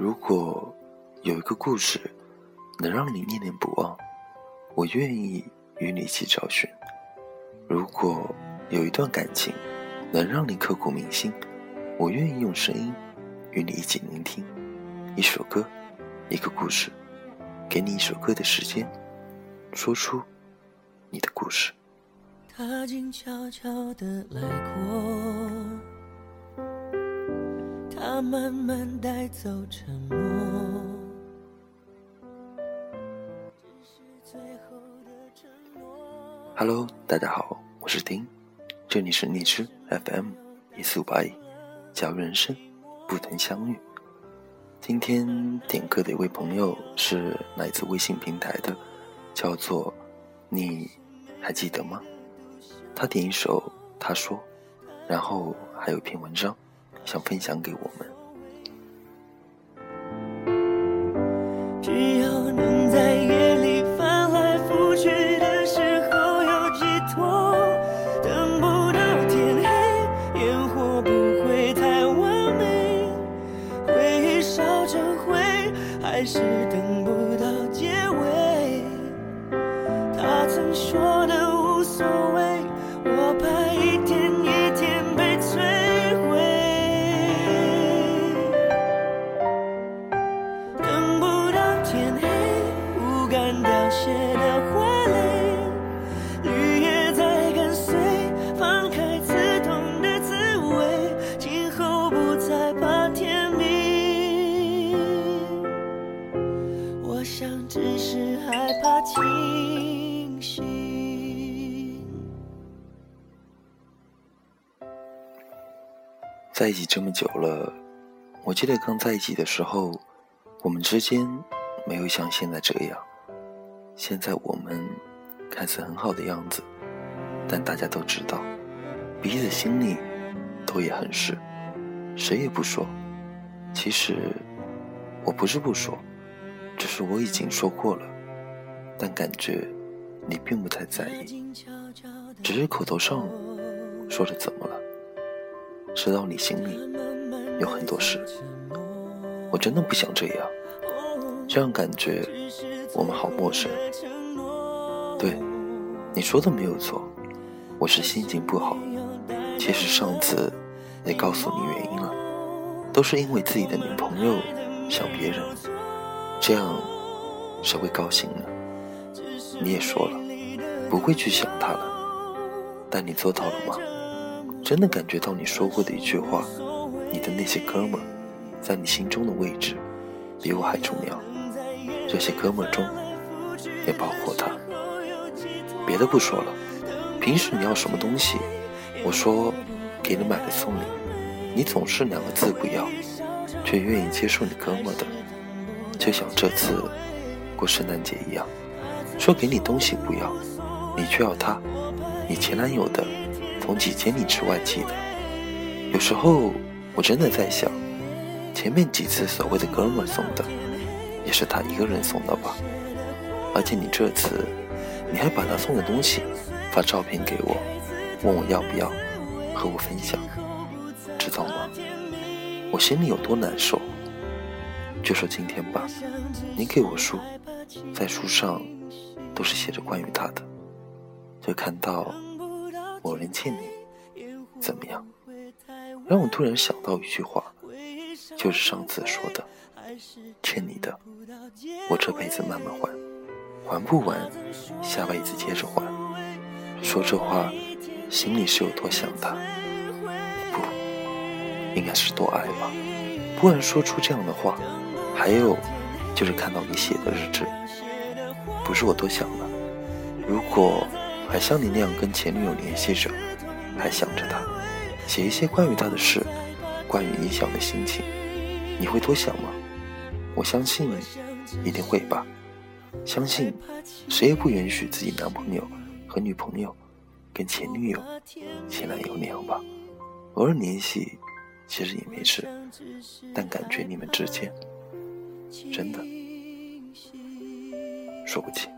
如果有一个故事能让你念念不忘，我愿意与你一起找寻；如果有一段感情能让你刻骨铭心，我愿意用声音与你一起聆听。一首歌，一个故事，给你一首歌的时间，说出你的故事。他静悄悄地来过，慢慢带走沉默。Hello，大家好，我是丁，这里是荔枝 FM 一四五八一，假如人生不曾相遇。今天点歌的一位朋友是来自微信平台的，叫做你还记得吗？他点一首，他说，然后还有一篇文章，想分享给我们。只要能在夜里翻来覆去的时候有寄托，等不到天黑，烟火不会太完美，回忆烧成灰，还是等在一起这么久了，我记得刚在一起的时候，我们之间没有像现在这样。现在我们看似很好的样子，但大家都知道，彼此心里都也很是，谁也不说。其实我不是不说，只是我已经说过了，但感觉你并不太在意，只是口头上说着怎么了。知道你心里有很多事，我真的不想这样，这样感觉我们好陌生。对，你说的没有错，我是心情不好。其实上次也告诉你原因了，都是因为自己的女朋友想别人，这样谁会高兴呢？你也说了，不会去想他了，但你做到了吗？真的感觉到你说过的一句话，你的那些哥们，在你心中的位置，比我还重要。这些哥们中，也包括他。别的不说了，平时你要什么东西，我说给你买的送你，你总是两个字不要，却愿意接受你哥们的。就像这次过圣诞节一样，说给你东西不要，你却要他，你前男友的。从几千里之外寄的，有时候我真的在想，前面几次所谓的哥们送的，也是他一个人送的吧？而且你这次，你还把他送的东西发照片给我，问我要不要和我分享，知道吗？我心里有多难受。就说今天吧，你给我书，在书上都是写着关于他的，就看到。某人欠你怎么样？让我突然想到一句话，就是上次说的，欠你的，我这辈子慢慢还，还不完，下辈子接着还。说这话，心里是有多想他？不，应该是多爱吧。不然说出这样的话。还有，就是看到你写的日志，不是我多想了。如果。还像你那样跟前女友联系着，还想着她，写一些关于她的事，关于你想的心情，你会多想吗？我相信一定会吧。相信谁也不允许自己男朋友和女朋友跟前女友、前男友那样吧。偶尔联系其实也没事，但感觉你们之间真的说不清。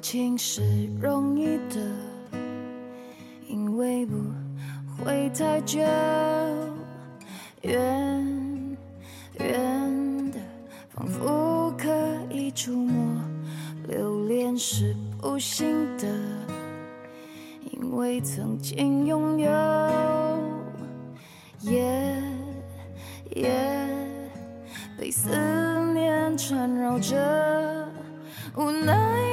情是容易的，因为不会太久。远远的，仿佛可以触摸；留恋是不行的，因为曾经拥有。夜夜被思念缠绕着，无奈。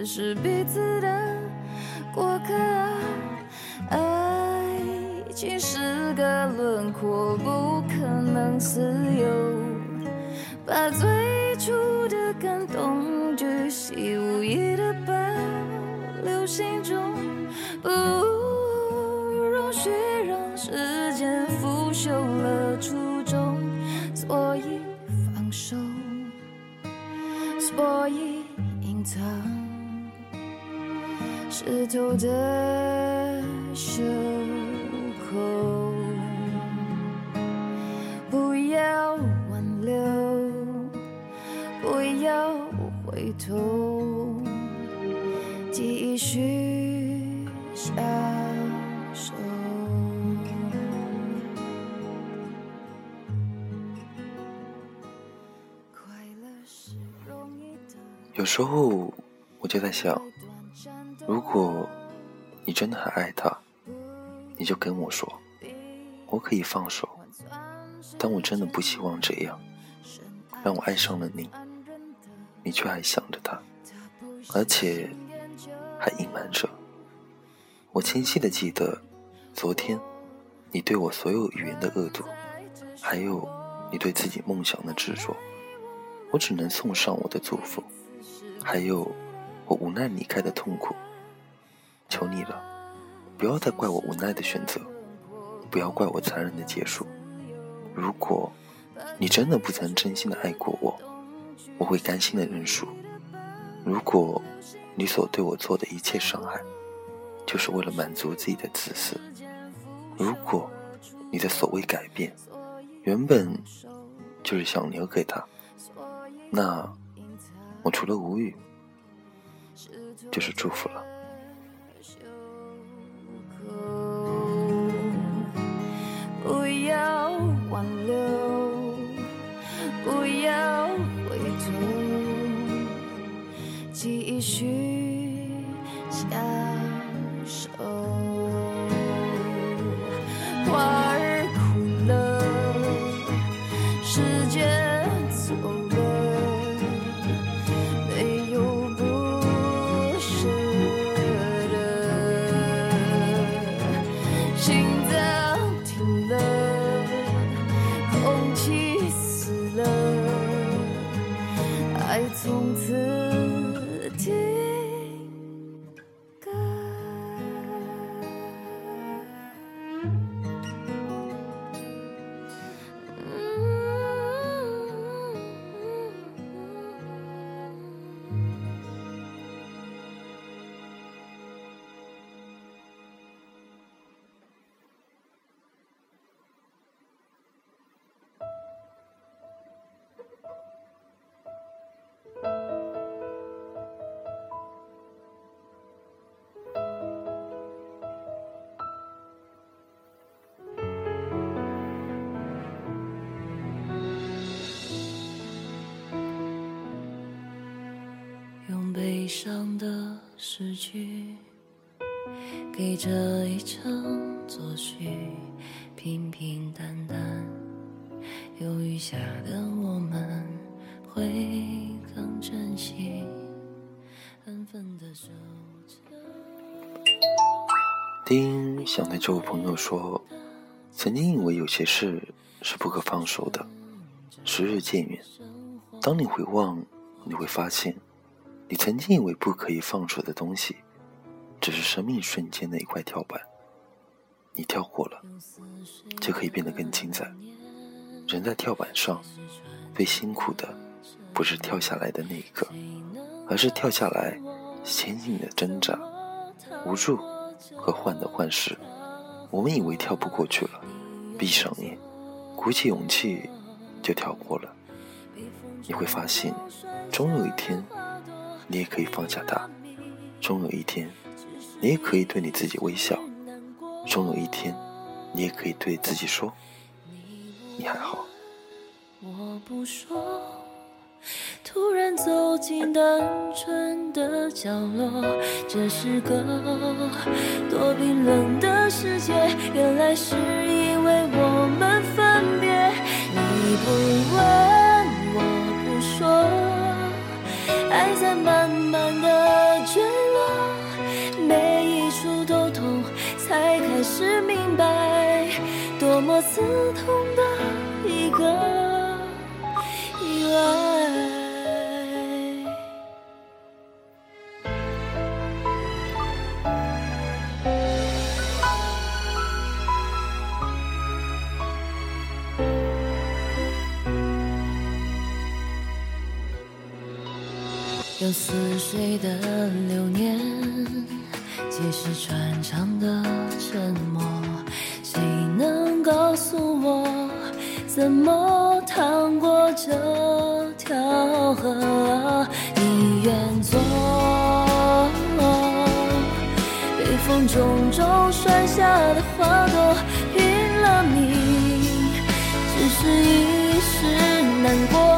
此是彼此的过客，爱情是个轮廓，不可能自由。把最初的感动巨细无遗的保留心中，不容许让时间腐朽了初衷，所以放手，所以隐藏。湿透的袖口，不要挽留，不要回头，继续享受。有时候我就在想。如果你真的很爱他，你就跟我说，我可以放手。但我真的不希望这样，让我爱上了你，你却还想着他，而且还隐瞒着。我清晰的记得，昨天你对我所有语言的恶毒，还有你对自己梦想的执着，我只能送上我的祝福，还有我无奈离开的痛苦。求你了，不要再怪我无奈的选择，不要怪我残忍的结束。如果你真的不曾真心的爱过我，我会甘心的认输。如果你所对我做的一切伤害，就是为了满足自己的自私，如果你的所谓改变，原本就是想留给他，那我除了无语，就是祝福了。挽留不要回头继续相守诗句，给这一场作序，平平淡淡，有雨下的我们会更珍惜，安分的守着。丁想对这位朋友说，曾经以为有些事是不可放手的，时日渐远，当你回望，你会发现。你曾经以为不可以放手的东西，只是生命瞬间的一块跳板。你跳过了，就可以变得更精彩。人在跳板上，最辛苦的不是跳下来的那一刻，而是跳下来前进的挣扎、无助和患得患失。我们以为跳不过去了，闭上眼，鼓起勇气就跳过了。你会发现。终有一天，你也可以放下它；终有一天，你也可以对你自己微笑；终有一天，你也可以对自己说：“你还好。”我不说，突然走进单纯的角落，这是个多冰冷的世界，原来是因为我们分别。你不问，刺痛的一个意外。有似水的流年，皆是穿肠的沉默。怎么趟过这条河？你愿做，被风中中摔下的花朵拼了命，只是一时难过。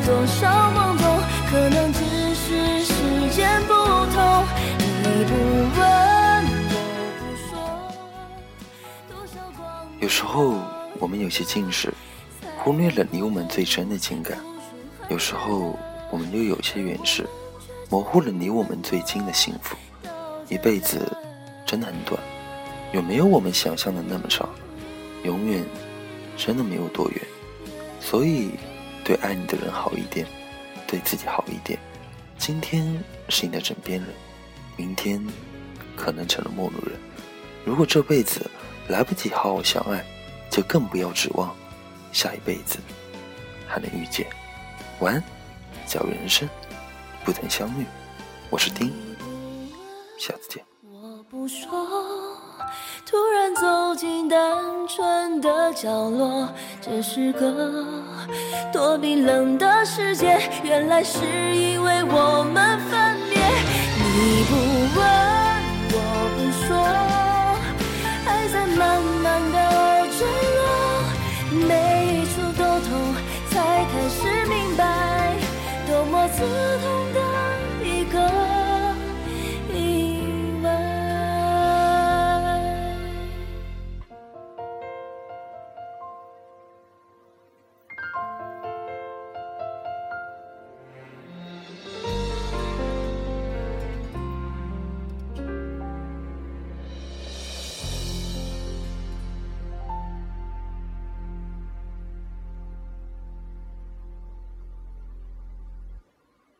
多少懵懂？可能只是时间不同。你不问，有时候我们有些近视，忽略了离我们最真的情感；有时候我们又有些远视，模糊了离我们最近的幸福。一辈子真的很短，有没有我们想象的那么长？永远真的没有多远。所以，对爱你的人好一点，对自己好一点。今天是你的枕边人，明天可能成了陌路人。如果这辈子来不及好好相爱，就更不要指望下一辈子还能遇见。晚安，假如人生不曾相遇，我是丁，下次见。我不说，突然走进单纯的角落，这是个多冰冷的世界。原来是因为我们分别，你不问，我不说，爱在慢慢的坠落，每一处都痛，才开始明白，多么刺痛。